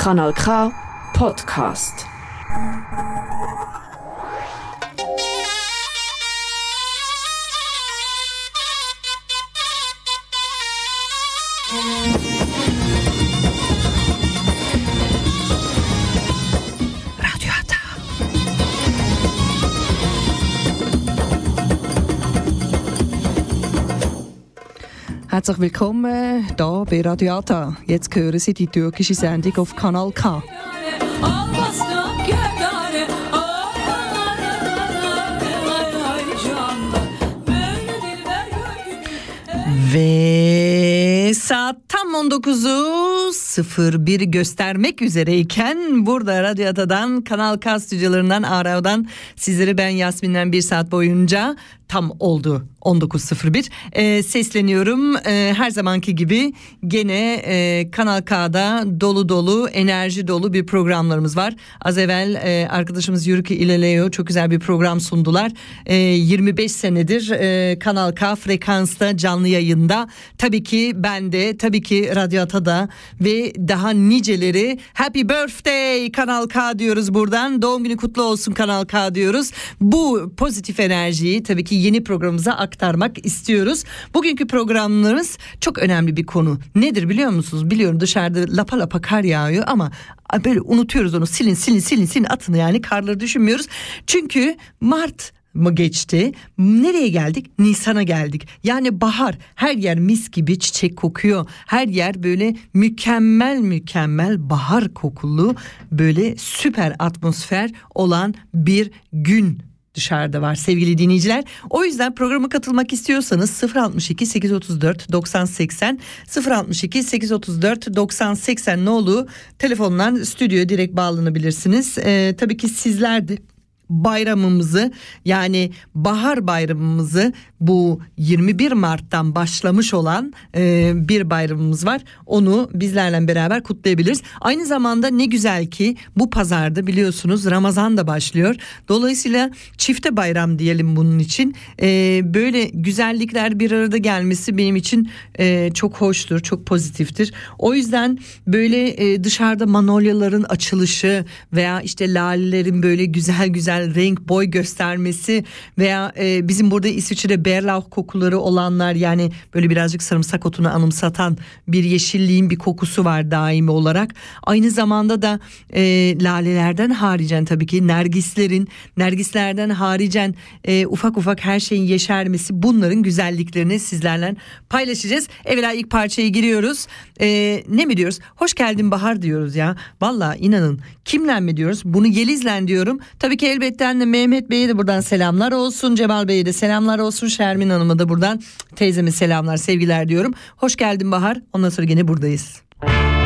Kanal K Podcast. Herzlich willkommen hier bei Radio Ata. Jetzt hören Sie die türkische Sendung auf Kanal K. Ve saat tam 19'u 01 göstermek üzereyken burada Radyo Ata'dan Kanal K stüdyolarından Arav'dan sizleri ben Yasmin'den bir saat boyunca tam oldu 19.01 ee, sesleniyorum. Ee, her zamanki gibi gene e, Kanal K'da dolu dolu enerji dolu bir programlarımız var. Az evvel e, arkadaşımız Yürüki ile Leo çok güzel bir program sundular. E, 25 senedir e, Kanal K frekansta canlı yayında. Tabii ki ben de tabii ki Radyo Ata'da ve daha niceleri Happy Birthday Kanal K diyoruz buradan. Doğum günü kutlu olsun Kanal K diyoruz. Bu pozitif enerjiyi tabii ki yeni programımıza aktarmak istiyoruz. Bugünkü programlarımız çok önemli bir konu. Nedir biliyor musunuz? Biliyorum dışarıda lapa lapa kar yağıyor ama böyle unutuyoruz onu. Silin silin silin silin atın yani karları düşünmüyoruz. Çünkü Mart mı geçti? Nereye geldik? Nisan'a geldik. Yani bahar her yer mis gibi çiçek kokuyor. Her yer böyle mükemmel mükemmel bahar kokulu böyle süper atmosfer olan bir gün dışarıda var sevgili dinleyiciler. O yüzden programa katılmak istiyorsanız 062 834 90 80 062 834 90 80 ne olur telefondan stüdyoya direkt bağlanabilirsiniz. Ee, tabii ki sizler de bayramımızı yani bahar bayramımızı bu 21 Mart'tan başlamış olan e, bir bayramımız var. Onu bizlerle beraber kutlayabiliriz. Aynı zamanda ne güzel ki bu pazarda biliyorsunuz Ramazan da başlıyor. Dolayısıyla çifte bayram diyelim bunun için. E, böyle güzellikler bir arada gelmesi benim için e, çok hoştur, çok pozitiftir. O yüzden böyle e, dışarıda manolyaların açılışı veya işte lalelerin böyle güzel güzel renk boy göstermesi veya e, bizim burada İsviçre'de berlauch kokuları olanlar yani böyle birazcık sarımsak otunu anımsatan bir yeşilliğin bir kokusu var daimi olarak. Aynı zamanda da e, lalelerden haricen tabii ki nergislerin nergislerden haricen e, ufak ufak her şeyin yeşermesi bunların güzelliklerini sizlerle paylaşacağız. Evvela ilk parçaya giriyoruz. E, ne mi diyoruz? Hoş geldin Bahar diyoruz ya. Valla inanın kimle mi diyoruz? Bunu Yeliz'le diyorum. Tabii ki elbette de Mehmet Bey'e de buradan selamlar olsun. Cemal Bey'e de selamlar olsun. Şermin Hanım'a da buradan teyzeme selamlar sevgiler diyorum. Hoş geldin Bahar. Ondan sonra yine buradayız. Hoş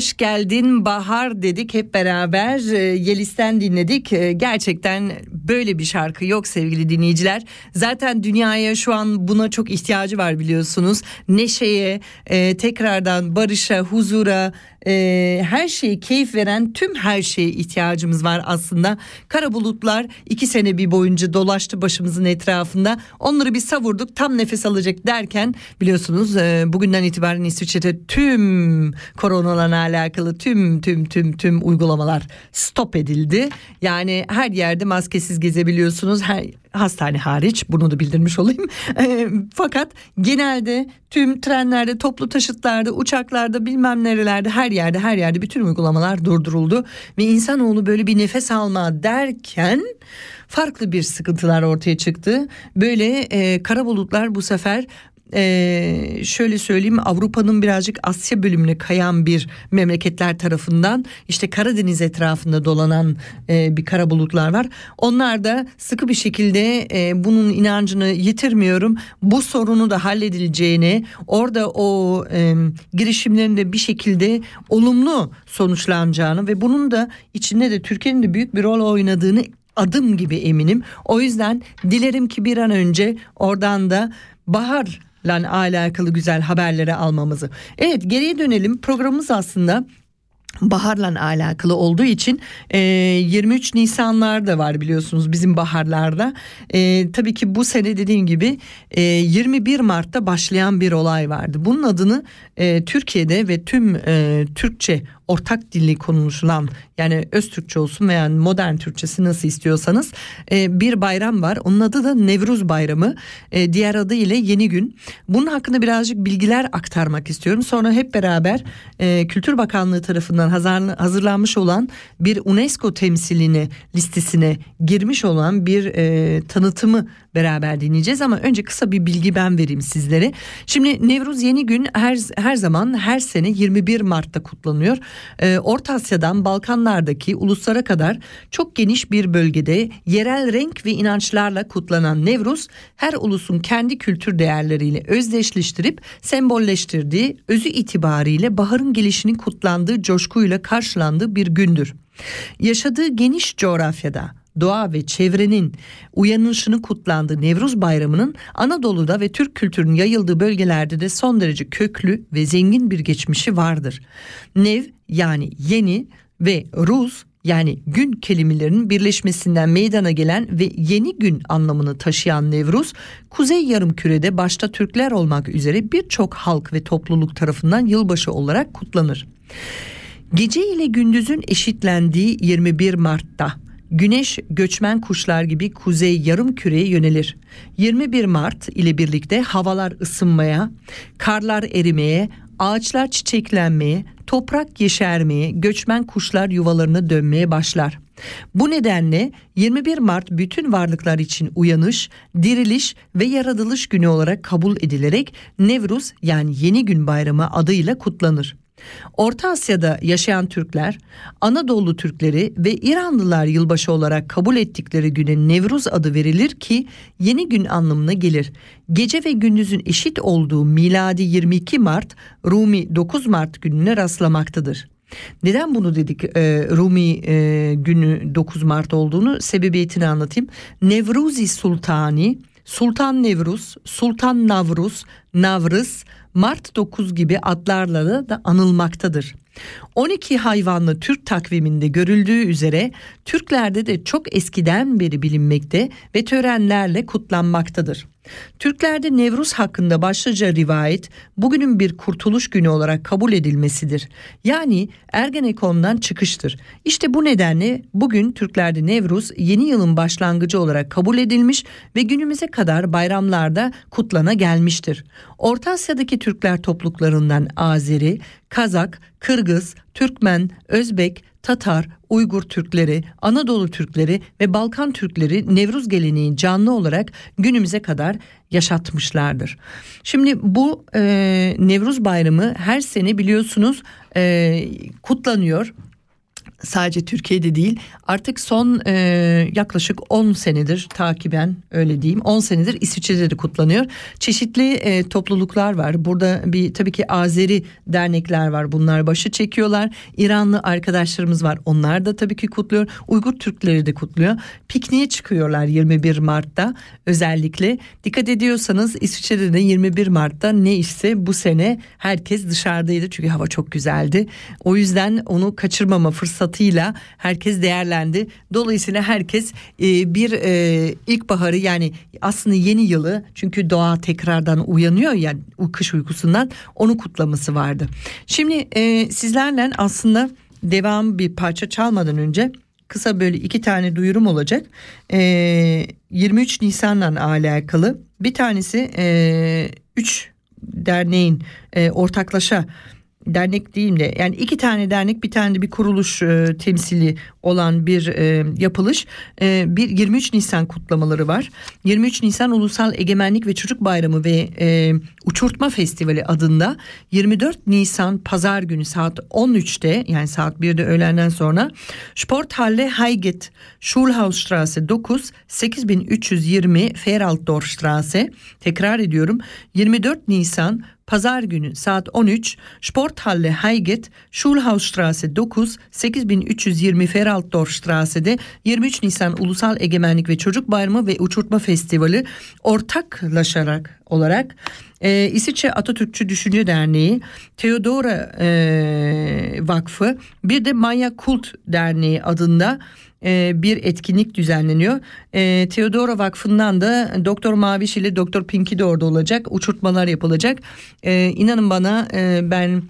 Hoş geldin Bahar dedik hep beraber e, Yeliz'ten dinledik. E, Gerçekten böyle bir şarkı yok sevgili dinleyiciler. Zaten dünyaya şu an buna çok ihtiyacı var biliyorsunuz. Neşeye, e, tekrardan barışa, huzura, e, her şeyi keyif veren tüm her şeye ihtiyacımız var aslında. Kara bulutlar iki sene bir boyunca dolaştı başımızın etrafında. Onları bir savurduk tam nefes alacak derken biliyorsunuz e, bugünden itibaren İsviçre'de tüm koronalarla alakalı tüm tüm tüm tüm uygulamalar stop edildi. Yani her yerde maskesiz gezebiliyorsunuz. Her hastane hariç bunu da bildirmiş olayım. E, fakat genelde tüm trenlerde, toplu taşıtlarda, uçaklarda, bilmem nerelerde, her yerde, her yerde bütün uygulamalar durduruldu ve insanoğlu böyle bir nefes alma derken farklı bir sıkıntılar ortaya çıktı. Böyle e, kara bulutlar bu sefer ee, şöyle söyleyeyim Avrupa'nın birazcık Asya bölümüne kayan bir memleketler tarafından işte Karadeniz etrafında dolanan e, bir kara bulutlar var. Onlar da sıkı bir şekilde e, bunun inancını yitirmiyorum. Bu sorunu da halledileceğini orada o e, girişimlerin de bir şekilde olumlu sonuçlanacağını ve bunun da içinde de Türkiye'nin de büyük bir rol oynadığını adım gibi eminim. O yüzden dilerim ki bir an önce oradan da bahar alakalı güzel haberleri almamızı. Evet geriye dönelim programımız aslında baharla alakalı olduğu için e, 23 Nisanlar da var biliyorsunuz bizim baharlarda. E, tabii ki bu sene dediğim gibi e, 21 Mart'ta başlayan bir olay vardı. Bunun adını e, Türkiye'de ve tüm e, Türkçe ortak dilli konuşulan yani öz Türkçe olsun veya modern Türkçesi nasıl istiyorsanız e, bir bayram var. Onun adı da Nevruz Bayramı. E, diğer adı ile Yeni Gün. Bunun hakkında birazcık bilgiler aktarmak istiyorum. Sonra hep beraber e, Kültür Bakanlığı tarafından hazırlanmış olan bir UNESCO temsiline listesine girmiş olan bir e, tanıtımı beraber dinleyeceğiz ama önce kısa bir bilgi ben vereyim sizlere. Şimdi Nevruz Yeni Gün her her zaman her sene 21 Mart'ta kutlanıyor. Ee, Orta Asya'dan Balkanlardaki uluslara kadar çok geniş bir bölgede yerel renk ve inançlarla kutlanan Nevruz her ulusun kendi kültür değerleriyle özdeşleştirip sembolleştirdiği özü itibariyle baharın gelişinin kutlandığı coşkuyla karşılandığı bir gündür. Yaşadığı geniş coğrafyada doğa ve çevrenin uyanışını kutlandığı Nevruz Bayramı'nın Anadolu'da ve Türk kültürünün yayıldığı bölgelerde de son derece köklü ve zengin bir geçmişi vardır. Nev yani yeni ve ruz yani gün kelimelerinin birleşmesinden meydana gelen ve yeni gün anlamını taşıyan Nevruz, Kuzey Yarımküre'de başta Türkler olmak üzere birçok halk ve topluluk tarafından yılbaşı olarak kutlanır. Gece ile gündüzün eşitlendiği 21 Mart'ta Güneş göçmen kuşlar gibi kuzey yarım küreye yönelir. 21 Mart ile birlikte havalar ısınmaya, karlar erimeye, ağaçlar çiçeklenmeye, toprak yeşermeye, göçmen kuşlar yuvalarına dönmeye başlar. Bu nedenle 21 Mart bütün varlıklar için uyanış, diriliş ve yaratılış günü olarak kabul edilerek Nevruz yani Yeni Gün Bayramı adıyla kutlanır. Orta Asya'da yaşayan Türkler, Anadolu Türkleri ve İranlılar yılbaşı olarak kabul ettikleri güne Nevruz adı verilir ki yeni gün anlamına gelir. Gece ve gündüzün eşit olduğu miladi 22 Mart, Rumi 9 Mart gününe rastlamaktadır. Neden bunu dedik e, Rumi e, günü 9 Mart olduğunu sebebiyetini anlatayım. Nevruzi Sultani, Sultan Nevruz, Sultan Navruz, Navrız, Mart 9 gibi adlarla da anılmaktadır. 12 hayvanlı Türk takviminde görüldüğü üzere Türklerde de çok eskiden beri bilinmekte ve törenlerle kutlanmaktadır. Türklerde Nevruz hakkında başlıca rivayet bugünün bir kurtuluş günü olarak kabul edilmesidir. Yani Ergenekon'dan çıkıştır. İşte bu nedenle bugün Türklerde Nevruz yeni yılın başlangıcı olarak kabul edilmiş ve günümüze kadar bayramlarda kutlana gelmiştir. Orta Asya'daki Türkler topluluklarından Azeri, Kazak, Kırgız, Türkmen, Özbek, Tatar, Uygur Türkleri, Anadolu Türkleri ve Balkan Türkleri Nevruz geleneği canlı olarak günümüze kadar yaşatmışlardır. Şimdi bu e, Nevruz Bayramı her sene biliyorsunuz e, kutlanıyor sadece Türkiye'de değil artık son e, yaklaşık 10 senedir takiben öyle diyeyim 10 senedir İsviçre'de de kutlanıyor. Çeşitli e, topluluklar var. Burada bir tabii ki Azeri dernekler var. Bunlar başı çekiyorlar. İranlı arkadaşlarımız var. Onlar da tabii ki kutluyor. Uygur Türkleri de kutluyor. Pikniğe çıkıyorlar 21 Mart'ta özellikle. Dikkat ediyorsanız İsviçre'de de 21 Mart'ta ne ise bu sene herkes dışarıdaydı. Çünkü hava çok güzeldi. O yüzden onu kaçırmama fırsatıyla herkes değerlendi. Dolayısıyla herkes e, bir e, ilkbaharı yani aslında yeni yılı çünkü doğa tekrardan uyanıyor ya o kış uykusundan onu kutlaması vardı. Şimdi e, sizlerle aslında devam bir parça çalmadan önce kısa böyle iki tane duyurum olacak. E, 23 Nisan'la alakalı bir tanesi 3 derneğin e, ortaklaşa dernek diyeyim de yani iki tane dernek bir tane de bir kuruluş e, temsili olan bir e, yapılış. E, bir 23 Nisan kutlamaları var. 23 Nisan Ulusal Egemenlik ve Çocuk Bayramı ve e, Uçurtma Festivali adında 24 Nisan Pazar günü saat 13'te yani saat 1'de öğlenden sonra Sporthalle Heiget Schulhausstraße 9 8320 Feraltdorfstraße. Tekrar ediyorum. 24 Nisan Pazar günü saat 13 Sporthalle Heiget Schulhausstraße 9 8320 Feraltdorfstraße'de 23 Nisan Ulusal Egemenlik ve Çocuk Bayramı ve Uçurtma Festivali ortaklaşarak olarak e, İsviçre Atatürkçü Düşünce Derneği, Theodora e, Vakfı bir de Maya Kult Derneği adında e, bir etkinlik düzenleniyor. E, Theodora Vakfı'ndan da Doktor Maviş ile Doktor Pinky de orada olacak. Uçurtmalar yapılacak. E, inanın bana e, ben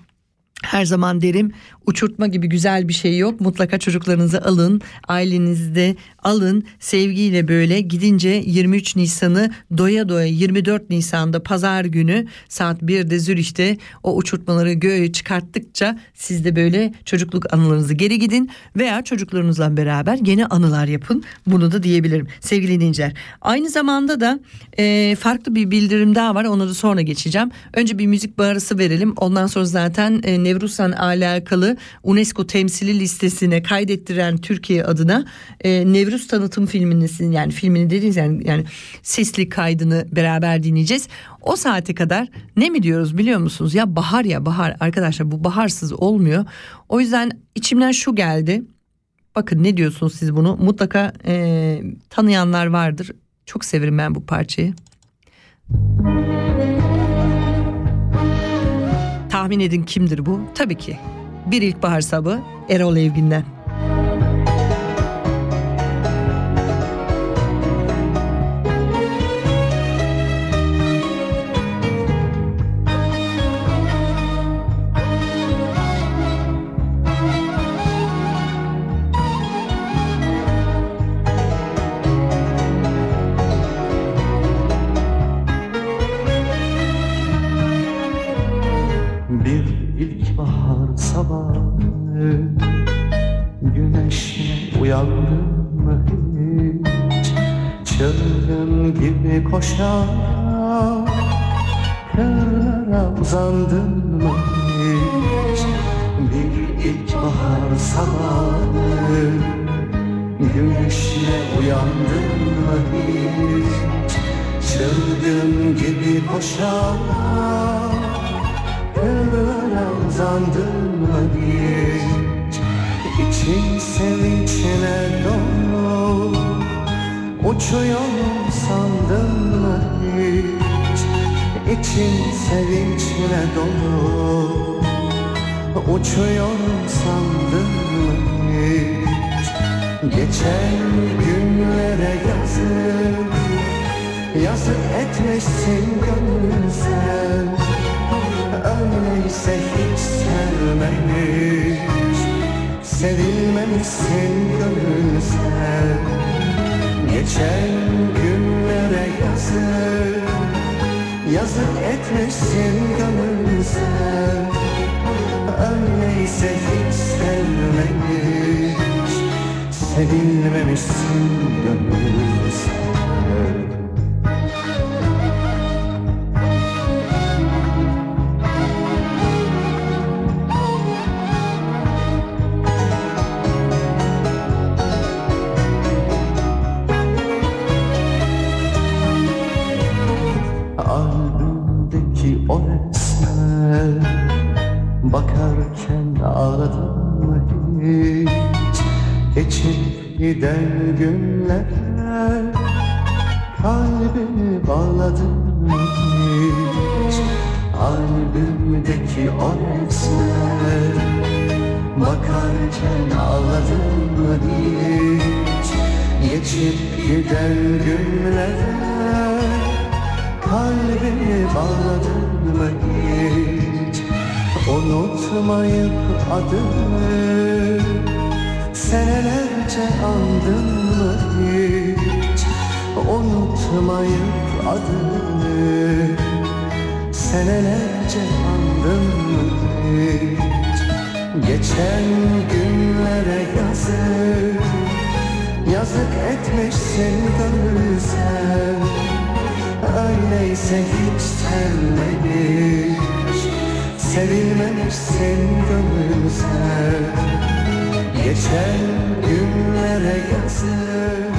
her zaman derim uçurtma gibi güzel bir şey yok. Mutlaka çocuklarınızı alın, ailenizde alın. Sevgiyle böyle gidince 23 Nisan'ı doya doya 24 Nisan'da pazar günü saat 1'de Zürih'te o uçurtmaları göğe çıkarttıkça siz de böyle çocukluk anılarınızı geri gidin veya çocuklarınızla beraber yeni anılar yapın. Bunu da diyebilirim sevgili dinleyiciler. Aynı zamanda da e, farklı bir bildirim daha var. Onu da sonra geçeceğim. Önce bir müzik bağırısı verelim. Ondan sonra zaten e, Nevruz'la alakalı UNESCO temsili listesine kaydettiren Türkiye adına e, Nevruz tanıtım filmini yani filmini dediğiniz yani, yani sesli kaydını beraber dinleyeceğiz. O saate kadar ne mi diyoruz biliyor musunuz? Ya bahar ya bahar arkadaşlar bu baharsız olmuyor. O yüzden içimden şu geldi. Bakın ne diyorsunuz siz bunu? Mutlaka e, tanıyanlar vardır. Çok severim ben bu parçayı. Tahmin edin kimdir bu? Tabii ki bir ilkbahar sabı Erol Evgin'den. Kırlara uzandım mı hiç? Bir ilkbahar sabahı Güneşle uyandım mı hiç? Çılgın gibi koşarak Kırlara uzandım mı hiç? Sevinçle dolu Uçuyorum sandın mı hiç? İçin sevinçle dolu. Uçuyorum sandın mı hiç? Geçen günlere yazık. Yazık etmişsin gönül sen. Öyleyse hiç sevmemiş. Sevilmemişsin gönül sen Geçen günlere yazık. Yazık etmişsin gönül sen. Öyleyse hiç sevmemiş Sevilmemişsin gönül sen Bakarken ağladın mı hiç? Geçip giden günlere Kalbimi bağladın mı hiç? Unutmayıp adını Senelerce andın mı hiç? Unutmayıp adını Senelerce andın mı hiç Geçen günlere yazık. Yazık etmişsin gönül sen. Öyleyse hiç sevmemiş Sevilmemişsin gönül sen. Geçen günlere yazık.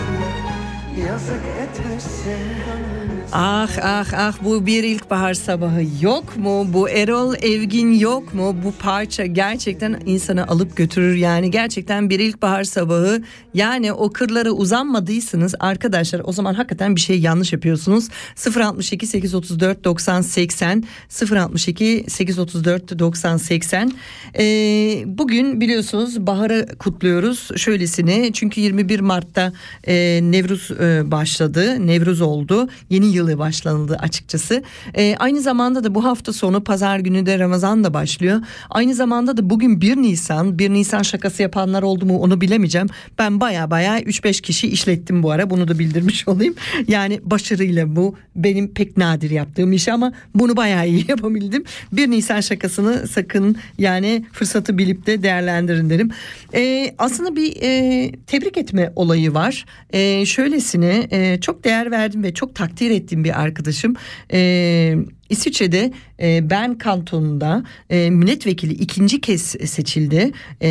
Yazık etmişsin gönül Ah ah ah bu bir ilkbahar sabahı yok mu? Bu Erol Evgin yok mu? Bu parça gerçekten insanı alıp götürür yani gerçekten bir ilkbahar sabahı. Yani o kırlara uzanmadıysanız arkadaşlar o zaman hakikaten bir şey yanlış yapıyorsunuz. 062 834 90 80 062 834 90 80 Ee, bugün biliyorsunuz baharı kutluyoruz şöylesine çünkü 21 Mart'ta e, Nevruz e, başladı Nevruz oldu yeni yılı başlanıldı açıkçası. E, aynı zamanda da bu hafta sonu pazar günü de Ramazan da başlıyor. Aynı zamanda da bugün 1 Nisan 1 Nisan şakası yapanlar oldu mu onu bilemeyeceğim. Ben baya baya 3-5 kişi işlettim bu ara bunu da bildirmiş olayım. Yani başarıyla bu benim pek nadir yaptığım iş ama bunu bayağı iyi yapabildim. 1 Nisan şakasını sakın yani fırsatı bilip de değerlendirin derim. E, aslında bir e, tebrik etme olayı var. E, şöylesine e, çok değer verdim ve çok takdir ettiğim bir arkadaşım. E, İsviçre'de e, Bern kantonunda e, milletvekili ikinci kez seçildi. E,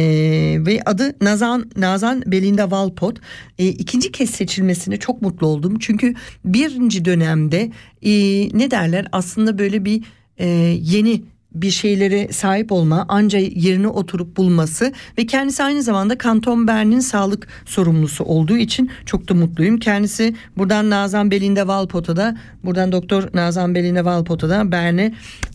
ve adı Nazan Nazan Belinda Valpot E, ikinci kez seçilmesine çok mutlu oldum. Çünkü birinci dönemde e, ne derler? Aslında böyle bir e, yeni bir şeylere sahip olma anca yerine oturup bulması ve kendisi aynı zamanda Kanton Bern'in sağlık sorumlusu olduğu için çok da mutluyum. Kendisi buradan Nazan Belinda Valpot'a da buradan Doktor Nazan Belinda Valpot'a da Bern'e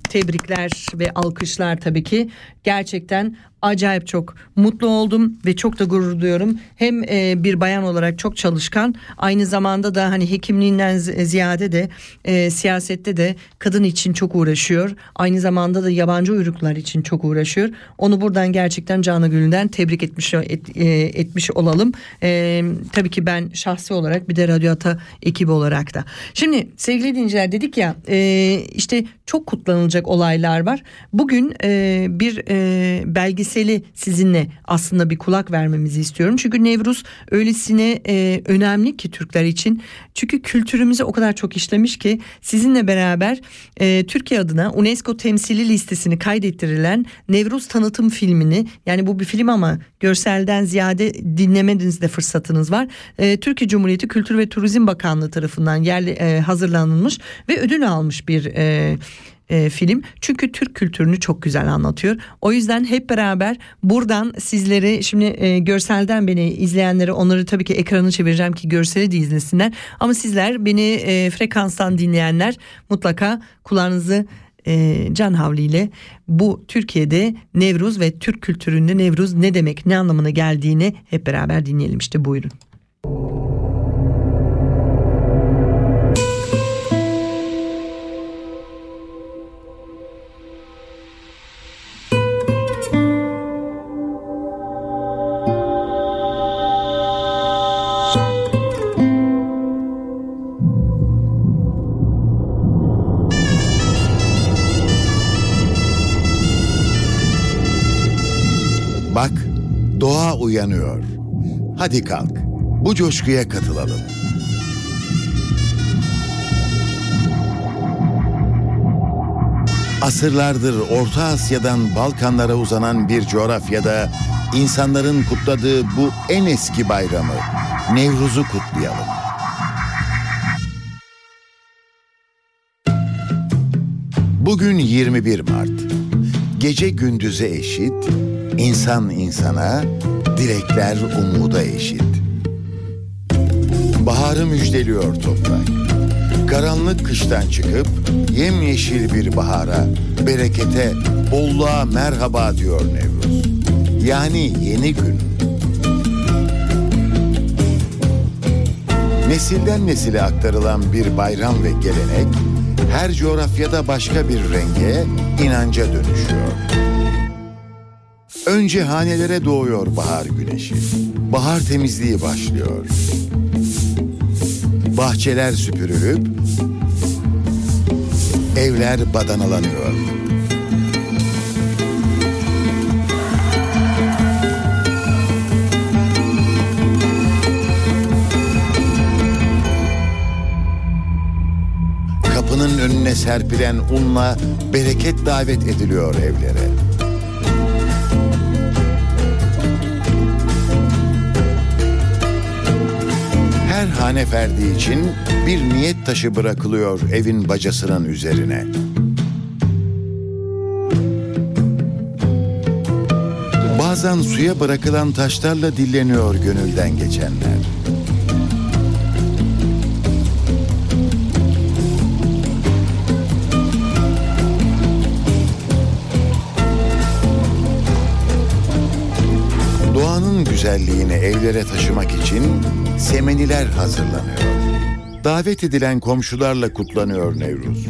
tebrikler ve alkışlar tabii ki. Gerçekten acayip çok mutlu oldum ve çok da gurur duyuyorum. Hem e, bir bayan olarak çok çalışkan aynı zamanda da hani hekimliğinden zi- ziyade de e, siyasette de kadın için çok uğraşıyor. Aynı zamanda da yabancı uyruklar için çok uğraşıyor. Onu buradan gerçekten canı gönülden tebrik etmiş et- e, etmiş olalım. E, tabii ki ben şahsi olarak bir de Radyo Ata ekibi olarak da. Şimdi sevgili dinleyiciler dedik ya e, işte çok kutlanılacak olaylar var. Bugün e, bir e, belgeseli sizinle aslında bir kulak vermemizi istiyorum. Çünkü Nevruz öylesine e, önemli ki Türkler için. Çünkü kültürümüze o kadar çok işlemiş ki sizinle beraber e, Türkiye adına UNESCO temsili listesini kaydettirilen Nevruz tanıtım filmini yani bu bir film ama görselden ziyade dinlemeniz de fırsatınız var. E, Türkiye Cumhuriyeti Kültür ve Turizm Bakanlığı tarafından yerli e, hazırlanılmış ve ödül almış bir e, e, film. Çünkü Türk kültürünü çok güzel anlatıyor. O yüzden hep beraber buradan sizleri şimdi e, görselden beni izleyenlere onları tabii ki ekranı çevireceğim ki görseli de izlesinler. Ama sizler beni e, frekanstan dinleyenler mutlaka kulağınızı e, can havliyle bu Türkiye'de Nevruz ve Türk kültüründe Nevruz ne demek ne anlamına geldiğini hep beraber dinleyelim işte buyurun. Hadi kalk, bu coşkuya katılalım. Asırlardır Orta Asya'dan Balkanlara uzanan bir coğrafyada insanların kutladığı bu en eski bayramı, Nevruz'u kutlayalım. Bugün 21 Mart. Gece gündüze eşit, insan insana, dilekler umuda eşit. Baharı müjdeliyor toprak. Karanlık kıştan çıkıp yemyeşil bir bahara, berekete, bolluğa merhaba diyor Nevruz. Yani yeni gün. Nesilden nesile aktarılan bir bayram ve gelenek her coğrafyada başka bir renge, inanca dönüşüyor. Önce hanelere doğuyor bahar güneşi. Bahar temizliği başlıyor. Bahçeler süpürülüp evler badanalanıyor. Kapının önüne serpilen unla bereket davet ediliyor evlere. Her hane ferdi için bir niyet taşı bırakılıyor evin bacasının üzerine. Bazen suya bırakılan taşlarla dilleniyor gönülden geçenler. Doğanın güzelliğini evlere taşımak için semeniler hazırlanıyor. Davet edilen komşularla kutlanıyor Nevruz.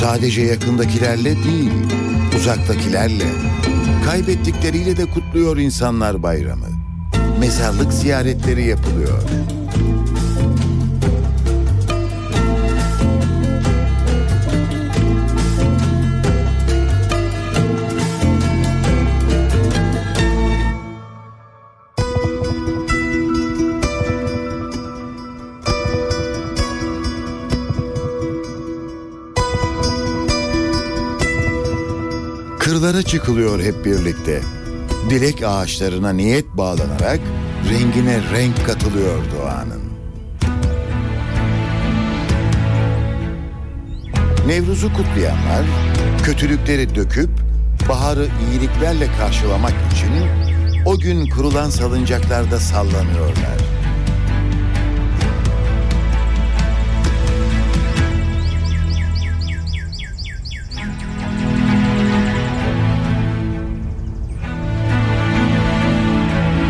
Sadece yakındakilerle değil, uzaktakilerle, kaybettikleriyle de kutluyor insanlar bayramı. Mezarlık ziyaretleri yapılıyor. Kırlara çıkılıyor hep birlikte. Dilek ağaçlarına niyet bağlanarak rengine renk katılıyor doğanın. Nevruz'u kutlayanlar kötülükleri döküp baharı iyiliklerle karşılamak için o gün kurulan salıncaklarda sallanıyorlar.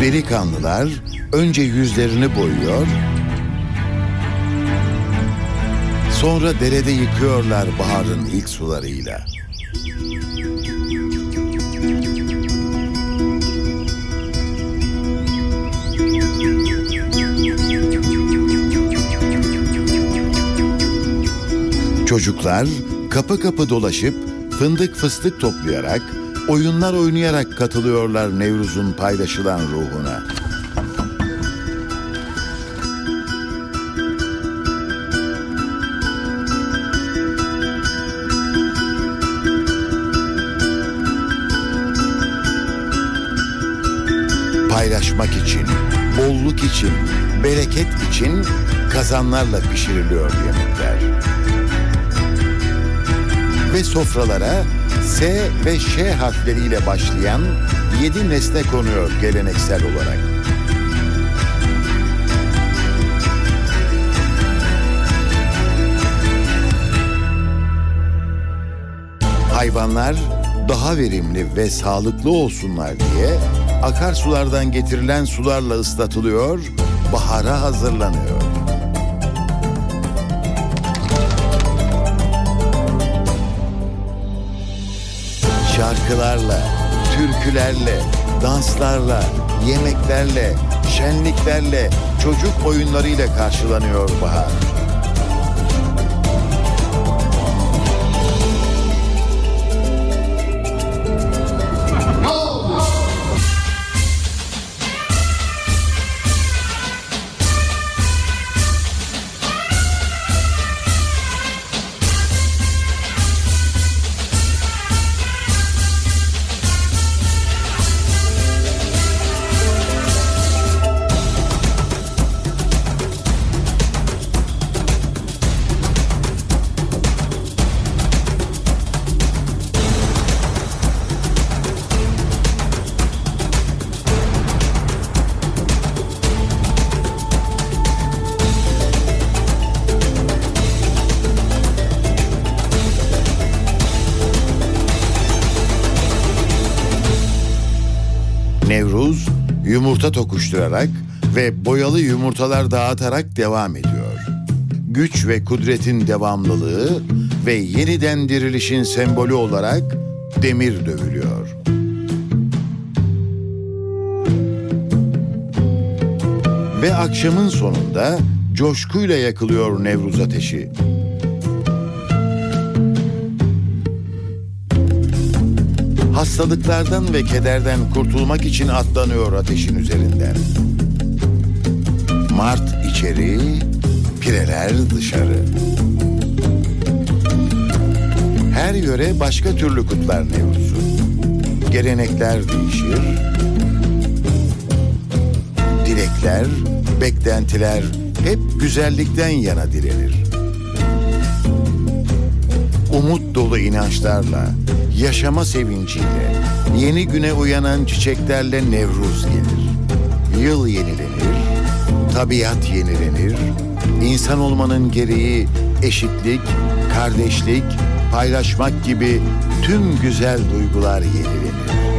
Delikanlılar önce yüzlerini boyuyor, sonra derede yıkıyorlar baharın ilk sularıyla. Çocuklar kapı kapı dolaşıp fındık fıstık toplayarak, oyunlar oynayarak katılıyorlar Nevruz'un paylaşılan ruhuna. Paylaşmak için, bolluk için, bereket için kazanlarla pişiriliyor yemekler. Ve sofralara S ve Ş harfleriyle başlayan yedi nesne konuyor geleneksel olarak. Hayvanlar daha verimli ve sağlıklı olsunlar diye akarsulardan getirilen sularla ıslatılıyor, bahara hazırlanıyor. Şarkılarla, türkülerle, danslarla, yemeklerle, şenliklerle, çocuk oyunlarıyla karşılanıyor bahar. Yumurta tokuşturarak ve boyalı yumurtalar dağıtarak devam ediyor. Güç ve kudretin devamlılığı ve yeniden dirilişin sembolü olarak demir dövülüyor. Ve akşamın sonunda coşkuyla yakılıyor Nevruz ateşi. Hastalıklardan ve kederden kurtulmak için atlanıyor ateşin üzerinden. Mart içeri, pireler dışarı. Her yöre başka türlü kutlar Nevruz'u. Gelenekler değişir. Dilekler, beklentiler hep güzellikten yana dilenir. Umut dolu inançlarla, yaşama sevinciyle, yeni güne uyanan çiçeklerle Nevruz gelir. Yıl yenilenir, tabiat yenilenir, insan olmanın gereği eşitlik, kardeşlik, paylaşmak gibi tüm güzel duygular yenilenir.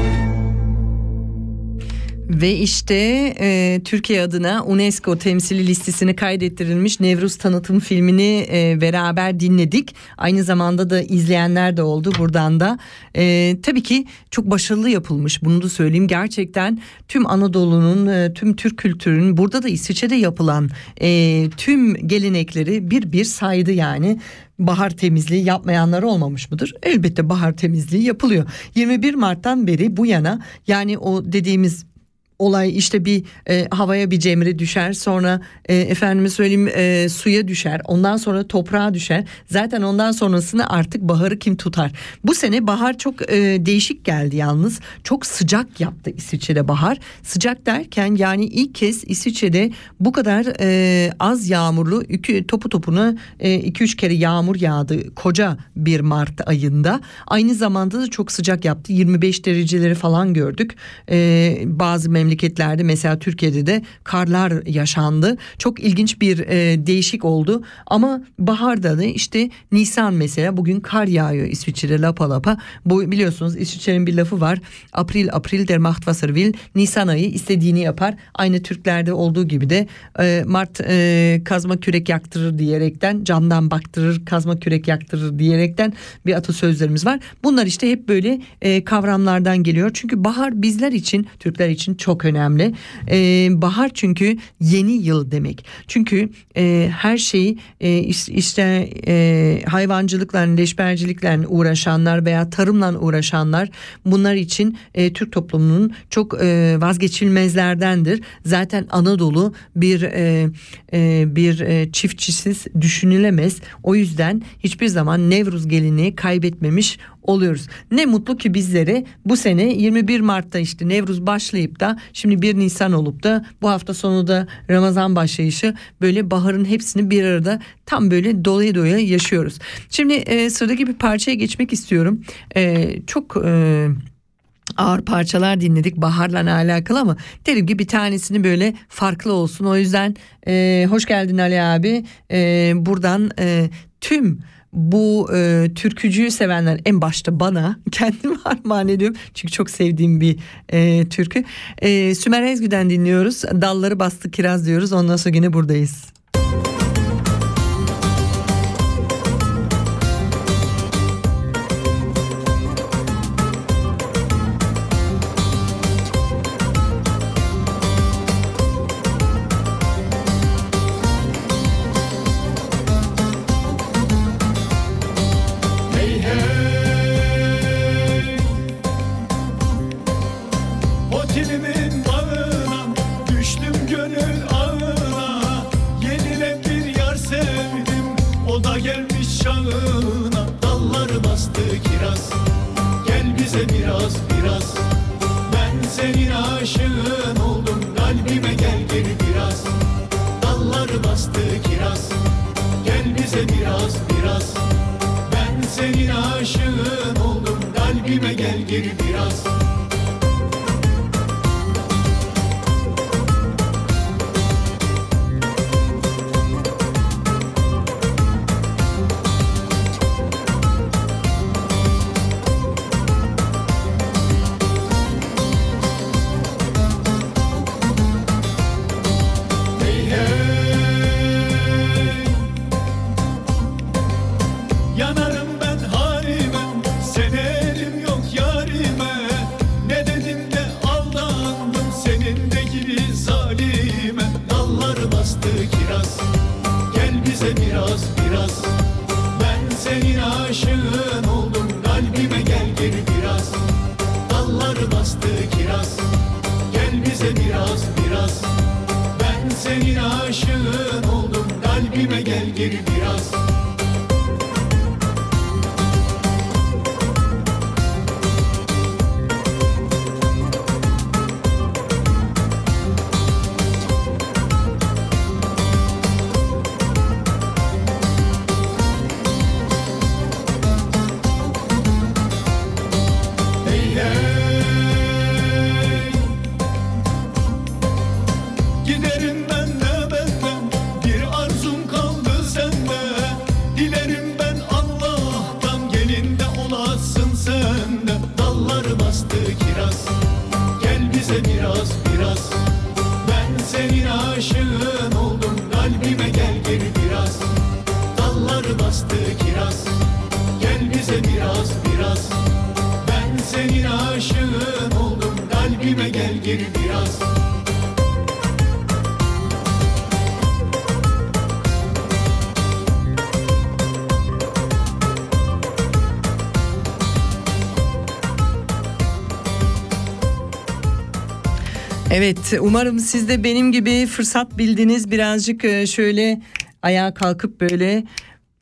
Ve işte e, Türkiye adına UNESCO temsili listesine kaydettirilmiş Nevruz tanıtım filmini e, beraber dinledik. Aynı zamanda da izleyenler de oldu buradan da. E, tabii ki çok başarılı yapılmış bunu da söyleyeyim. Gerçekten tüm Anadolu'nun, e, tüm Türk kültürünün burada da İsviçre'de yapılan e, tüm gelenekleri bir bir saydı yani bahar temizliği yapmayanlar olmamış mıdır? Elbette bahar temizliği yapılıyor. 21 Mart'tan beri bu yana yani o dediğimiz olay işte bir e, havaya bir cemre düşer sonra e, efendime söyleyeyim e, suya düşer ondan sonra toprağa düşer. Zaten ondan sonrasını artık baharı kim tutar? Bu sene bahar çok e, değişik geldi yalnız. Çok sıcak yaptı İsviçre'de bahar. Sıcak derken yani ilk kez İsviçre'de bu kadar e, az yağmurlu iki, topu topuna 2-3 kere yağmur yağdı koca bir Mart ayında. Aynı zamanda da çok sıcak yaptı. 25 dereceleri falan gördük. E, bazı memleketlerde mesela Türkiye'de de karlar yaşandı. Çok ilginç bir e, değişik oldu ama baharda da işte Nisan mesela bugün kar yağıyor İsviçre'de lapa lapa. Bu biliyorsunuz İsviçre'nin bir lafı var. April April der macht was will. Nisan ayı istediğini yapar. Aynı Türklerde olduğu gibi de e, Mart e, kazma kürek yaktırır diyerekten camdan baktırır kazma kürek yaktırır diyerekten bir atasözlerimiz var. Bunlar işte hep böyle e, kavramlardan geliyor. Çünkü bahar bizler için Türkler için çok önemli. Ee, bahar çünkü yeni yıl demek. Çünkü e, her şeyi e, işte e, hayvancılıkla, leşbercilikle uğraşanlar veya tarımla uğraşanlar bunlar için e, Türk toplumunun çok e, vazgeçilmezlerdendir. Zaten Anadolu bir e, e, bir e, çiftçisiz düşünülemez. O yüzden hiçbir zaman Nevruz geleneği kaybetmemiş oluyoruz. Ne mutlu ki bizlere bu sene 21 Mart'ta işte Nevruz başlayıp da şimdi 1 Nisan olup da bu hafta sonu da Ramazan başlayışı böyle baharın hepsini bir arada tam böyle doya doya yaşıyoruz. Şimdi e, sıradaki bir parçaya geçmek istiyorum. E, çok e, ağır parçalar dinledik baharla alakalı ama derim ki bir tanesini böyle farklı olsun. O yüzden e, hoş geldin Ali abi. E, buradan e, tüm bu e, türkücüyü sevenler en başta bana kendim armağan ediyorum. Çünkü çok sevdiğim bir e, türkü. E, Sümer Ezgü'den dinliyoruz. Dalları bastı kiraz diyoruz. Ondan sonra yine buradayız. Evet umarım siz de benim gibi fırsat bildiniz birazcık e, şöyle ayağa kalkıp böyle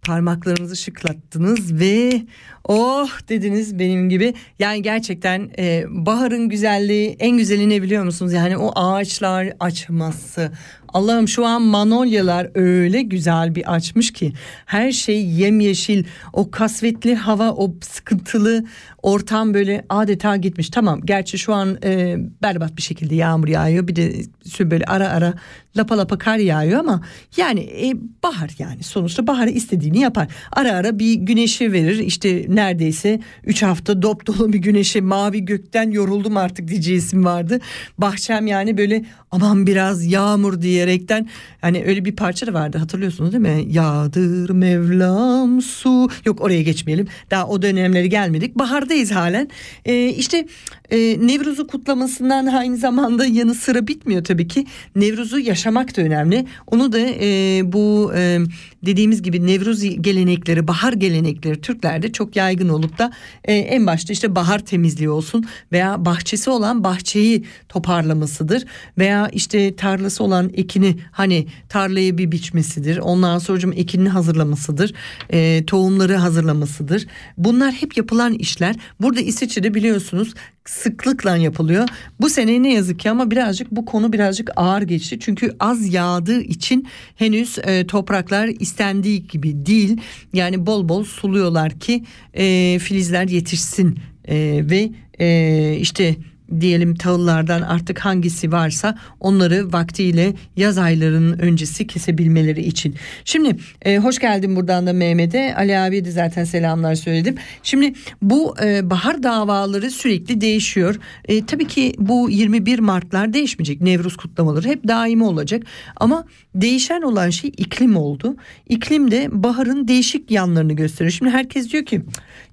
parmaklarınızı şıklattınız ve oh dediniz benim gibi. Yani gerçekten e, baharın güzelliği en güzeli ne biliyor musunuz? Yani o ağaçlar açması. Allah'ım şu an manolyalar öyle güzel bir açmış ki her şey yemyeşil o kasvetli hava o sıkıntılı ortam böyle adeta gitmiş. Tamam gerçi şu an e, berbat bir şekilde yağmur yağıyor bir de böyle ara ara lapa lapa kar yağıyor ama yani e, bahar yani sonuçta baharı istediğini yapar. Ara ara bir güneşi verir işte neredeyse 3 hafta dop dolu bir güneşe mavi gökten yoruldum artık diyeceğim vardı. Bahçem yani böyle aman biraz yağmur diyerekten hani öyle bir parça da vardı hatırlıyorsunuz değil mi? Yağdır Mevlam su. Yok oraya geçmeyelim. Daha o dönemleri gelmedik. Bahardayız halen. Ee, işte e, Nevruz'u kutlamasından aynı zamanda yanı sıra bitmiyor tabii ki. Nevruz'u yaşamak da önemli. Onu da e, bu e, dediğimiz gibi Nevruz gelenekleri bahar gelenekleri Türklerde çok yaygın olup da e, en başta işte bahar temizliği olsun veya bahçesi olan bahçeyi toparlamasıdır veya işte tarlası olan ekin ekini hani tarlayı bir biçmesidir. Ondan sonra ekinini hazırlamasıdır. E, tohumları hazırlamasıdır. Bunlar hep yapılan işler. Burada İsviçre'de biliyorsunuz sıklıkla yapılıyor. Bu sene ne yazık ki ama birazcık bu konu birazcık ağır geçti. Çünkü az yağdığı için henüz e, topraklar istendiği gibi değil. Yani bol bol suluyorlar ki e, filizler yetişsin E, ve e, işte diyelim tahıllardan artık hangisi varsa onları vaktiyle yaz aylarının öncesi kesebilmeleri için. Şimdi e, hoş geldin buradan da Mehmet'e. Ali abi de zaten selamlar söyledim. Şimdi bu e, bahar davaları sürekli değişiyor. E, tabii ki bu 21 Mart'lar değişmeyecek. Nevruz kutlamaları hep daimi olacak. Ama değişen olan şey iklim oldu. İklim de baharın değişik yanlarını gösteriyor. Şimdi herkes diyor ki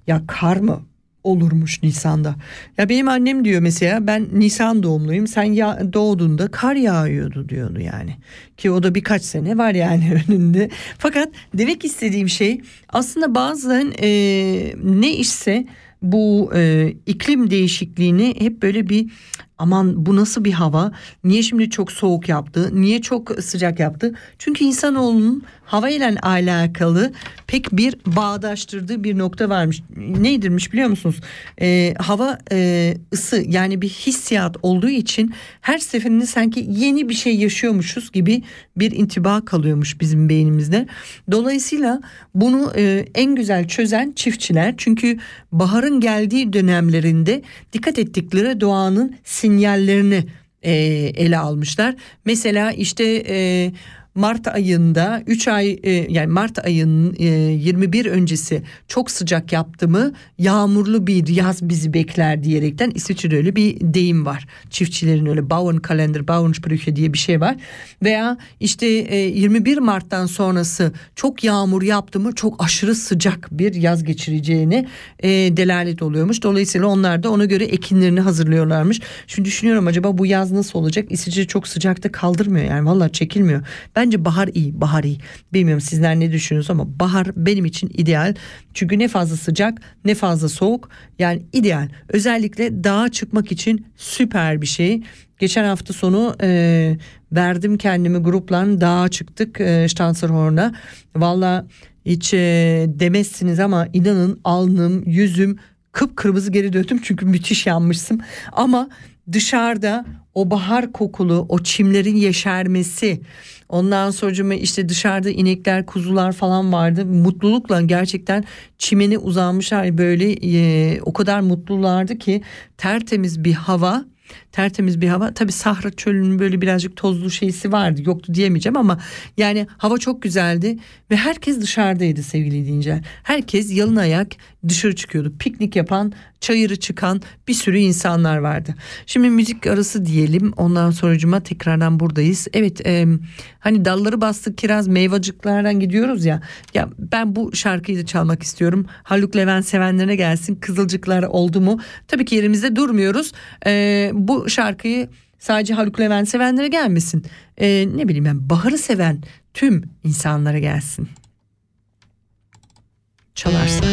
ya kar mı? Olurmuş Nisan'da. Ya benim annem diyor mesela ben Nisan doğumluyum. Sen ya doğduğunda kar yağıyordu diyordu yani. Ki o da birkaç sene var yani önünde. Fakat demek istediğim şey aslında bazen e, ne işse bu e, iklim değişikliğini hep böyle bir aman bu nasıl bir hava? Niye şimdi çok soğuk yaptı? Niye çok sıcak yaptı? Çünkü insanoğlunun hava ile alakalı pek bir bağdaştırdığı bir nokta varmış. Neydirmiş biliyor musunuz? Ee, hava e, ısı yani bir hissiyat olduğu için her seferinde sanki yeni bir şey yaşıyormuşuz gibi bir intiba kalıyormuş bizim beynimizde. Dolayısıyla bunu e, en güzel çözen çiftçiler. Çünkü baharın geldiği dönemlerinde dikkat ettikleri doğanın sinyallerini e, ele almışlar. Mesela işte e, Mart ayında 3 ay e, yani Mart ayının e, 21 öncesi çok sıcak yaptı mı yağmurlu bir yaz bizi bekler diyerekten İsviçre'de öyle bir deyim var. Çiftçilerin öyle Bauern kalender, Bauernsprüche diye bir şey var. Veya işte e, 21 Mart'tan sonrası çok yağmur yaptı mı çok aşırı sıcak bir yaz geçireceğine e, delalet oluyormuş. Dolayısıyla onlar da ona göre ekinlerini hazırlıyorlarmış. Şimdi düşünüyorum acaba bu yaz nasıl olacak? İsviçre çok sıcakta kaldırmıyor yani vallahi çekilmiyor. Bence bahar iyi, bahar iyi. Bilmiyorum sizler ne düşünüyorsunuz ama bahar benim için ideal. Çünkü ne fazla sıcak ne fazla soğuk yani ideal. Özellikle dağa çıkmak için süper bir şey. Geçen hafta sonu e, verdim kendimi grupla dağa çıktık e, Stanserhorn'a. Valla hiç e, demezsiniz ama inanın alnım yüzüm kıpkırmızı geri döndüm çünkü müthiş yanmışsın. Ama dışarıda o bahar kokulu o çimlerin yeşermesi ondan sonra işte dışarıda inekler kuzular falan vardı mutlulukla gerçekten çimene uzanmışlar böyle e, o kadar mutlulardı ki tertemiz bir hava tertemiz bir hava. Tabi Sahra çölünün böyle birazcık tozlu şeysi vardı yoktu diyemeyeceğim ama yani hava çok güzeldi ve herkes dışarıdaydı sevgili dinleyiciler. Herkes yalın ayak dışarı çıkıyordu. Piknik yapan, çayırı çıkan bir sürü insanlar vardı. Şimdi müzik arası diyelim ondan sonracıma tekrardan buradayız. Evet e, hani dalları bastık kiraz meyvacıklardan gidiyoruz ya. Ya ben bu şarkıyı da çalmak istiyorum. Haluk Levent sevenlerine gelsin. Kızılcıklar oldu mu? Tabii ki yerimizde durmuyoruz. E, bu şarkıyı sadece Haluk Levent sevenlere gelmesin. E, ne bileyim ben baharı seven tüm insanlara gelsin. Çalarsa.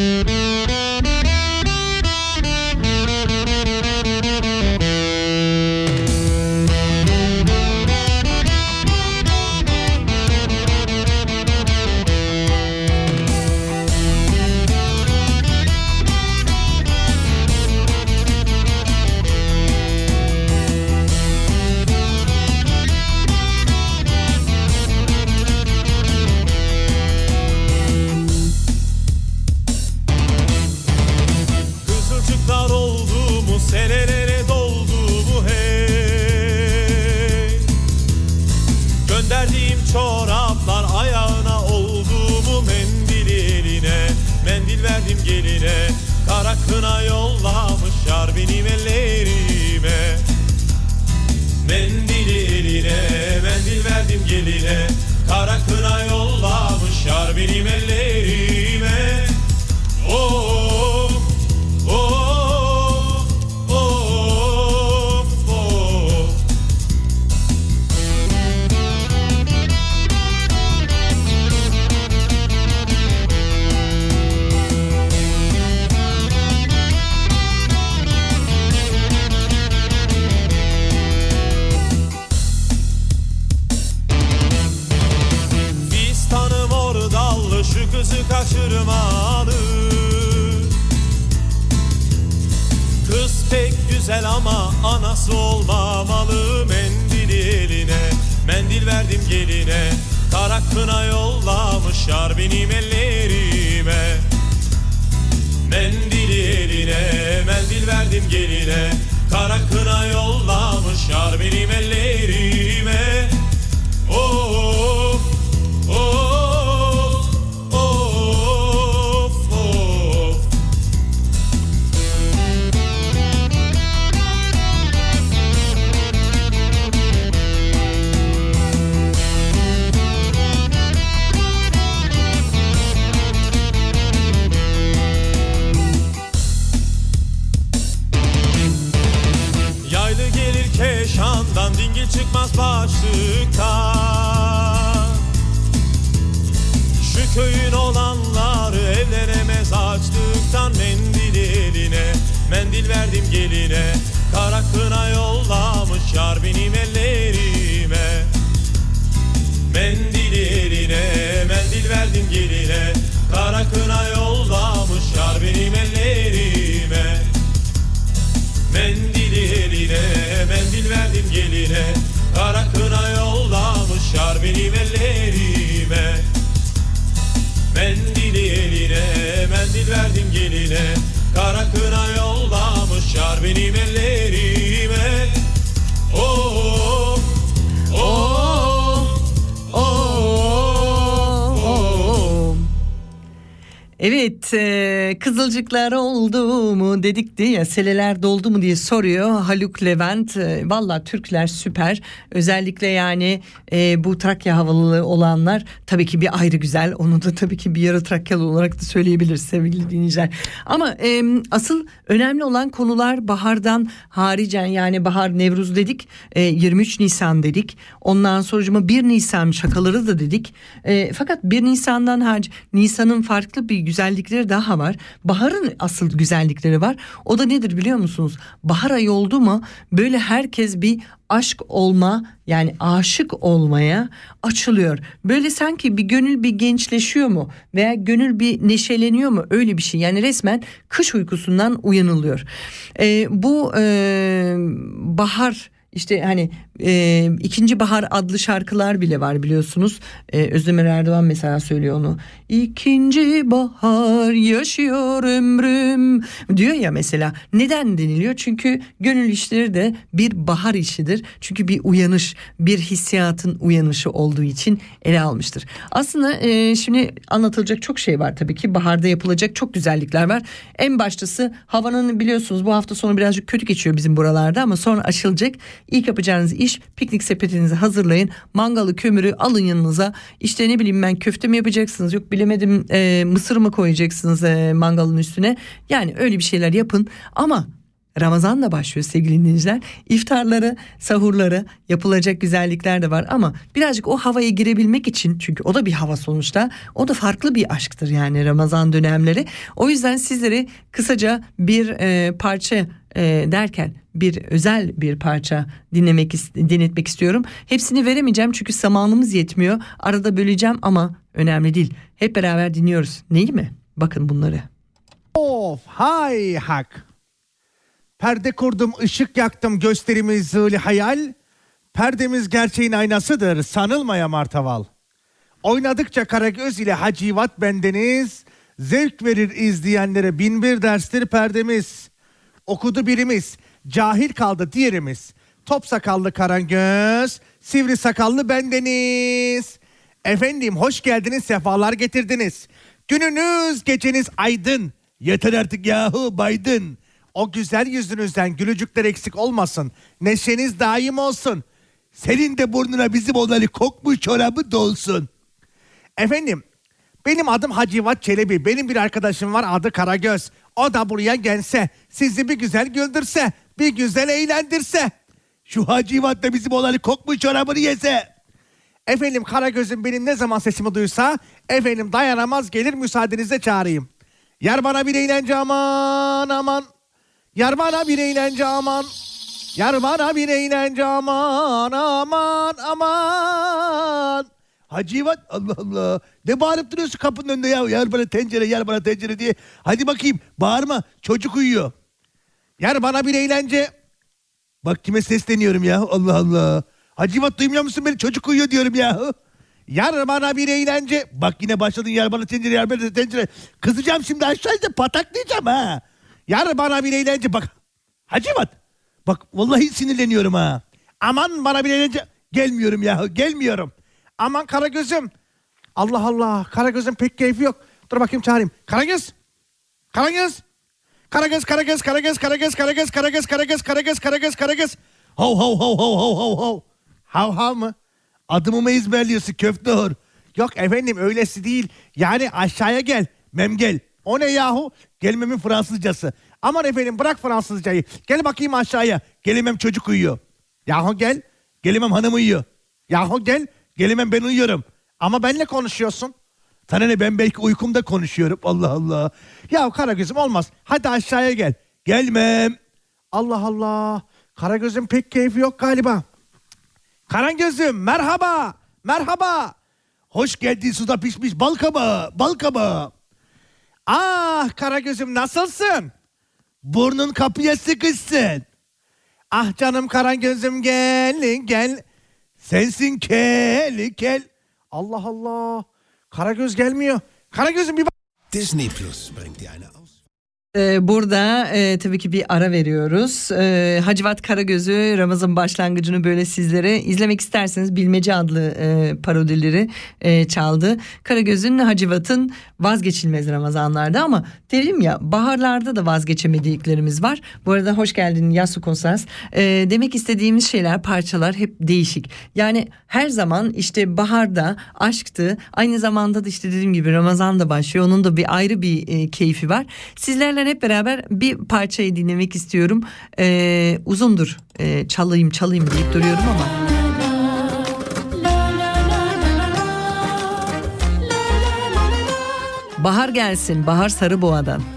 Gönderdiğim çoraplar ayağına oldu mu mendili eline? Mendil verdim geline kara kına yollamış yar benim ellerime. Mendili eline mendil verdim geline Kara kına yollamış yar benim ellerime anası olmamalı Mendili eline. Mendil verdim geline. Kara kına yollamış yar benim ellerime. Mendili eline mendil verdim geline. Kara kına yollamış yar benim ellerime başlıktan Şu köyün olanları evlenemez açlıktan Mendil eline mendil verdim geline. Kara kına yollamış benim ellerime. Mendili eline mendil verdim geline. Kara kına yollamış yar benim ellerime. Oh Evet e, kızılcıklar oldu mu dedik diye seleler doldu mu diye soruyor Haluk Levent. E, Valla Türkler süper özellikle yani e, bu Trakya havalı olanlar tabii ki bir ayrı güzel. Onu da tabii ki bir yarı Trakyalı olarak da söyleyebiliriz sevgili dinleyiciler. Ama e, asıl önemli olan konular bahardan haricen yani bahar Nevruz dedik e, 23 Nisan dedik. Ondan sonra 1 Nisan şakaları da dedik. E, fakat 1 Nisan'dan hariç Nisan'ın farklı bir güzellikleri daha var. Baharın asıl güzellikleri var. O da nedir biliyor musunuz? Bahar ayı oldu mu böyle herkes bir aşk olma yani aşık olmaya açılıyor. Böyle sanki bir gönül bir gençleşiyor mu veya gönül bir neşeleniyor mu öyle bir şey. Yani resmen kış uykusundan uyanılıyor. Ee, bu e, bahar işte hani e, ikinci bahar adlı şarkılar bile var biliyorsunuz. E, Özdemir Erdoğan mesela söylüyor onu. İkinci bahar yaşıyor ömrüm diyor ya mesela. Neden deniliyor? Çünkü gönül işleri de bir bahar işidir. Çünkü bir uyanış, bir hissiyatın uyanışı olduğu için ele almıştır. Aslında e, şimdi anlatılacak çok şey var tabii ki. Baharda yapılacak çok güzellikler var. En baştası havanın biliyorsunuz bu hafta sonu birazcık kötü geçiyor bizim buralarda ama sonra açılacak. İlk yapacağınız iş piknik sepetinizi hazırlayın. Mangalı kömürü alın yanınıza. İşte ne bileyim ben köfte mi yapacaksınız yok bilemedim e, mısır mı koyacaksınız e, mangalın üstüne. Yani öyle bir şeyler yapın ama Ramazan da başlıyor sevgili dinleyiciler. İftarları, sahurları yapılacak güzellikler de var ama birazcık o havaya girebilmek için çünkü o da bir hava sonuçta. O da farklı bir aşktır yani Ramazan dönemleri. O yüzden sizleri kısaca bir e, parça e, derken bir özel bir parça dinlemek dinletmek istiyorum. Hepsini veremeyeceğim çünkü zamanımız yetmiyor. Arada böleceğim ama önemli değil. Hep beraber dinliyoruz. Neyi mi? Bakın bunları. Of hay hak. Perde kurdum, ışık yaktım, gösterimiz zılı hayal. Perdemiz gerçeğin aynasıdır, sanılmaya martaval. Oynadıkça Karagöz ile Hacivat bendeniz, zevk verir izleyenlere bin bir derstir perdemiz. Okudu birimiz, cahil kaldı diğerimiz. Top sakallı Karagöz, sivri sakallı bendeniz. Efendim hoş geldiniz, sefalar getirdiniz. Gününüz, geceniz aydın. Yeter artık yahu baydın. O güzel yüzünüzden gülücükler eksik olmasın. Neşeniz daim olsun. Senin de burnuna bizim odalı kokmuş çorabı dolsun. Efendim benim adım Hacivat Çelebi. Benim bir arkadaşım var adı Karagöz. O da buraya gelse, sizi bir güzel güldürse, bir güzel eğlendirse. Şu Hacivat da bizim odalı kokmuş çorabını yese. Efendim Karagöz'ün benim ne zaman sesimi duysa efendim dayanamaz gelir müsaadenizle çağırayım. Yar bana bir eğlence aman aman. Yar bana bir eğlence aman. Yar bana bir eğlence aman aman aman. Hacivat Allah Allah. Ne bağırıp duruyorsun kapının önünde ya? Yer bana tencere, yer bana tencere diye. Hadi bakayım bağırma. Çocuk uyuyor. Yer bana bir eğlence. Bak kime sesleniyorum ya. Allah Allah. Hacivat duymuyor musun beni? Çocuk uyuyor diyorum ya. Yar bana bir eğlence. Bak yine başladın yer bana tencere, yer bana tencere. Kızacağım şimdi aşağıda pataklayacağım ha. Yar bana bir eğlence. Bak Hacivat. Bak vallahi sinirleniyorum ha. Aman bana bir eğlence. Gelmiyorum ya gelmiyorum. Aman Karagöz'üm. Allah Allah Karagöz'ün pek keyfi yok. Dur bakayım çağırayım. Karagöz. Karagöz. Karagöz, Karagöz, Karagöz, Karagöz, Karagöz, Karagöz, Karagöz, Karagöz, Karagöz, Karagöz. Hav hav hav hav hav hav hav. Hav hav mı? Adımı mı ezberliyorsun köfte hor? Yok efendim öylesi değil. Yani aşağıya gel. Mem gel. O ne yahu? Gelmemin Fransızcası. Aman efendim bırak Fransızcayı. Gel bakayım aşağıya. Gelemem çocuk uyuyor. Yahu gel. Gelemem hanım uyuyor. Yahu gel. Gelemem ben uyuyorum. Ama benle konuşuyorsun. Sana ne ben belki uykumda konuşuyorum. Allah Allah. Ya Karagöz'üm olmaz. Hadi aşağıya gel. Gelmem. Allah Allah. Karagöz'ün pek keyfi yok galiba. Karagöz'üm merhaba. Merhaba. Hoş geldin suda pişmiş bal kabağı. Bal kabağı. Ah Karagöz'üm nasılsın? Burnun kapıya sıkışsın. Ah canım Karagöz'üm gel gel. Sensin kel kel. Allah Allah. Karagöz gelmiyor. Karagöz'üm bir bak. Disney Plus bringt dir eine burada e, tabii ki bir ara veriyoruz. Ee, Hacivat Karagöz'ü Ramazan başlangıcını böyle sizlere izlemek isterseniz Bilmece adlı e, parodileri e, çaldı. Karagöz'ün Hacivat'ın vazgeçilmez Ramazanlarda ama dedim ya baharlarda da vazgeçemediklerimiz var. Bu arada hoş geldin Yasu Konsas. Ee, demek istediğimiz şeyler parçalar hep değişik. Yani her zaman işte baharda aşktı aynı zamanda da işte dediğim gibi Ramazan da başlıyor. Onun da bir ayrı bir e, keyfi var. Sizlerle hep beraber bir parçayı dinlemek istiyorum. Ee, uzundur ee, çalayım çalayım deyip duruyorum ama. Bahar gelsin, Bahar Sarıboğa'dan.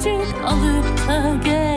gidecek alıp da gel.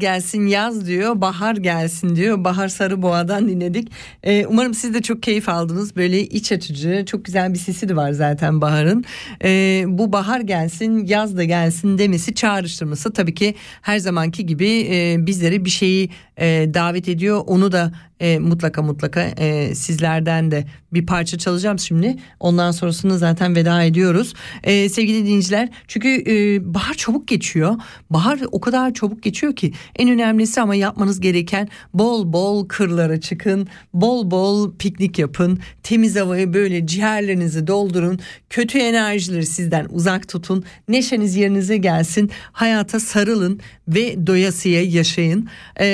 Gelsin yaz diyor, bahar gelsin diyor. Bahar Sarıboğa'dan dinledik. Ee, umarım siz de çok keyif aldınız. Böyle iç açıcı, çok güzel bir sesi de var zaten Bahar'ın. Ee, bu bahar gelsin, yaz da gelsin demesi, çağrıştırması tabii ki her zamanki gibi e, bizleri bir şeyi e, davet ediyor. Onu da e, mutlaka mutlaka e, sizlerden de bir parça çalacağım şimdi. Ondan sonrasını zaten veda ediyoruz. E, sevgili dinleyiciler çünkü e, bahar çabuk geçiyor. Bahar o kadar çabuk geçiyor ki en önemlisi ama yapmanız gereken bol bol kırlara çıkın. Bol bol piknik yapın. Temiz havayı böyle ciğerlerinizi doldurun. Kötü enerjileri sizden uzak tutun. Neşeniz yerinize gelsin. Hayata sarılın ve doyasıya yaşayın. E,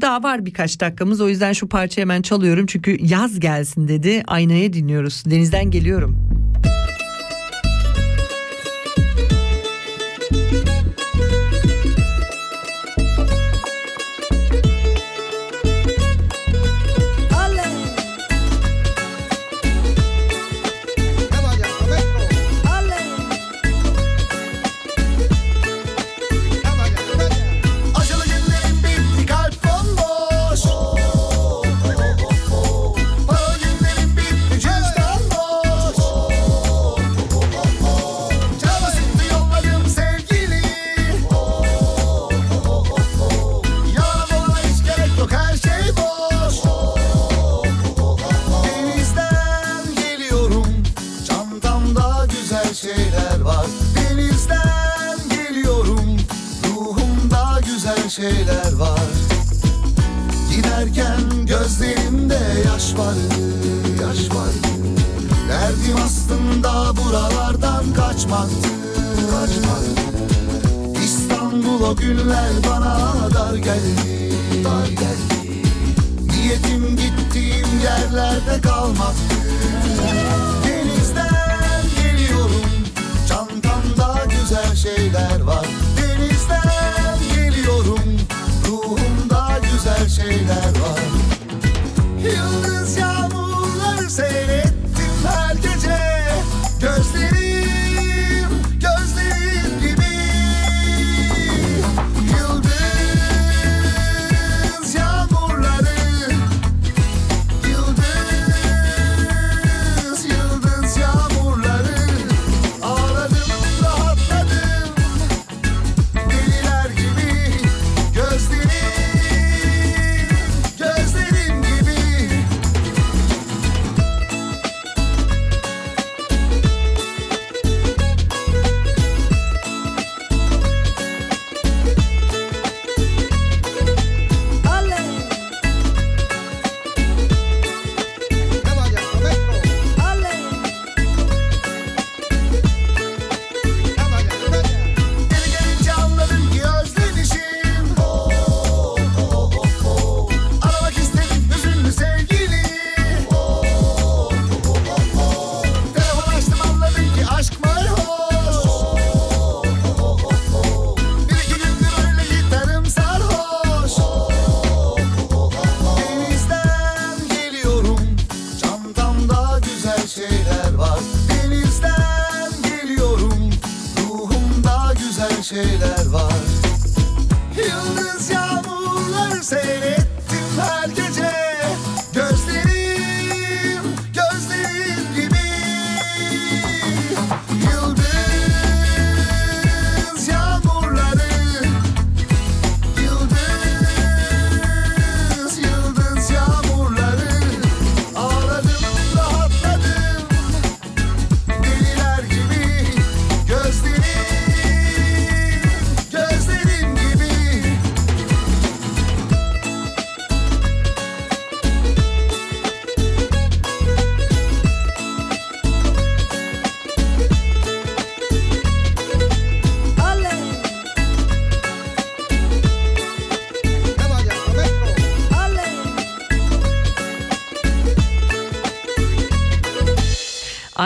daha var birkaç dakikamız o yüzden şu parçayı hemen çalıyorum çünkü yaz gelsin dedi. Aynaya dinliyoruz. Denizden geliyorum. O günler bana dar geldi. Dar geldi. Niyetim gittiğim yerlerde kalmaktı. Denizden geliyorum. Çantamda güzel şeyler var. Denizden geliyorum. Ruhumda güzel şeyler var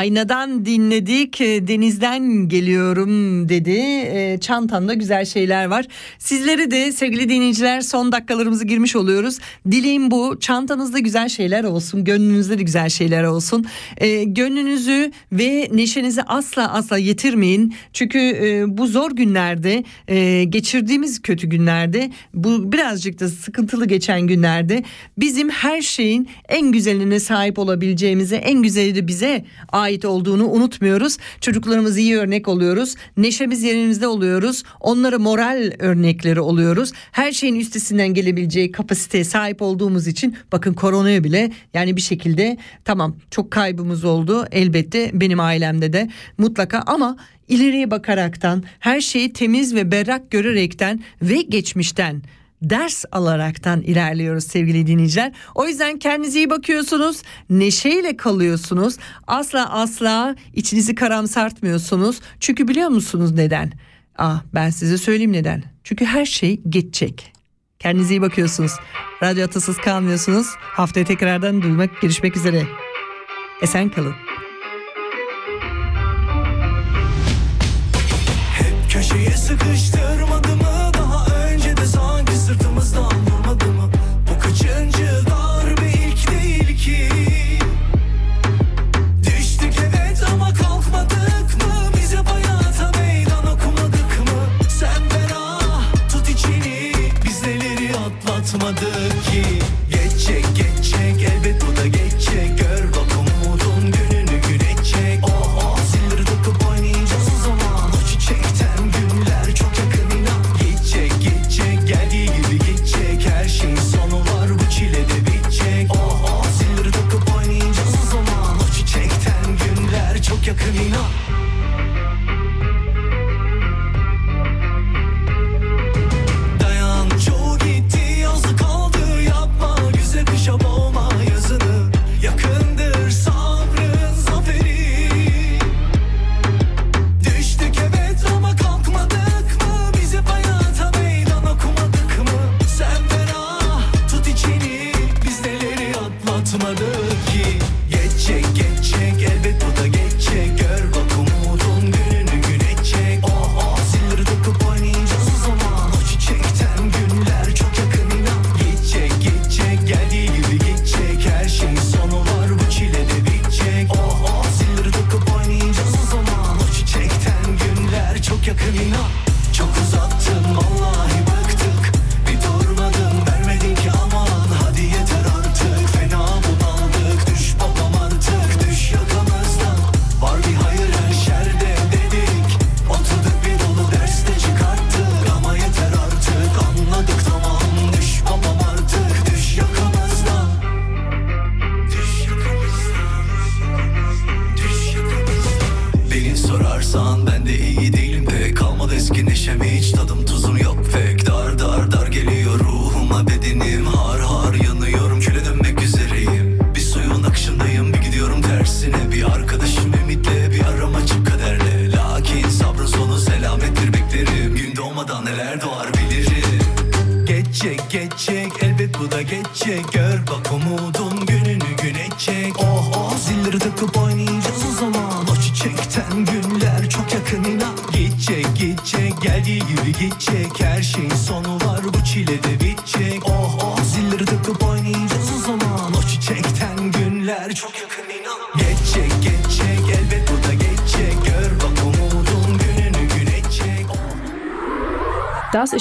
Aynadan dinledik. E, Denizden geliyorum dedi. E, Çantamda güzel şeyler var. Sizleri de sevgili dinleyiciler son dakikalarımızı girmiş oluyoruz. Dileğim bu. Çantanızda güzel şeyler olsun. Gönlünüzde de güzel şeyler olsun. E, gönlünüzü ve neşenizi asla asla yitirmeyin. Çünkü e, bu zor günlerde e, geçirdiğimiz kötü günlerde bu birazcık da sıkıntılı geçen günlerde bizim her şeyin en güzeline sahip olabileceğimizi en güzeli de bize ait olduğunu unutmuyoruz. Çocuklarımız iyi örnek oluyoruz. Neşemiz yerimizde oluyoruz. Onlara moral örnekleri oluyoruz. Her şeyin üstesinden gelebileceği kapasiteye sahip olduğumuz için bakın koronaya bile yani bir şekilde tamam çok kaybımız oldu elbette benim ailemde de mutlaka ama ileriye bakaraktan her şeyi temiz ve berrak görerekten ve geçmişten ders alaraktan ilerliyoruz sevgili dinleyiciler. O yüzden kendinize iyi bakıyorsunuz. Neşeyle kalıyorsunuz. Asla asla içinizi karamsartmıyorsunuz. Çünkü biliyor musunuz neden? Ah ben size söyleyeyim neden. Çünkü her şey geçecek. Kendinize iyi bakıyorsunuz. Radyo atasız kalmıyorsunuz. Haftaya tekrardan duymak, görüşmek üzere. Esen kalın. Köşeye sıkıştırmadı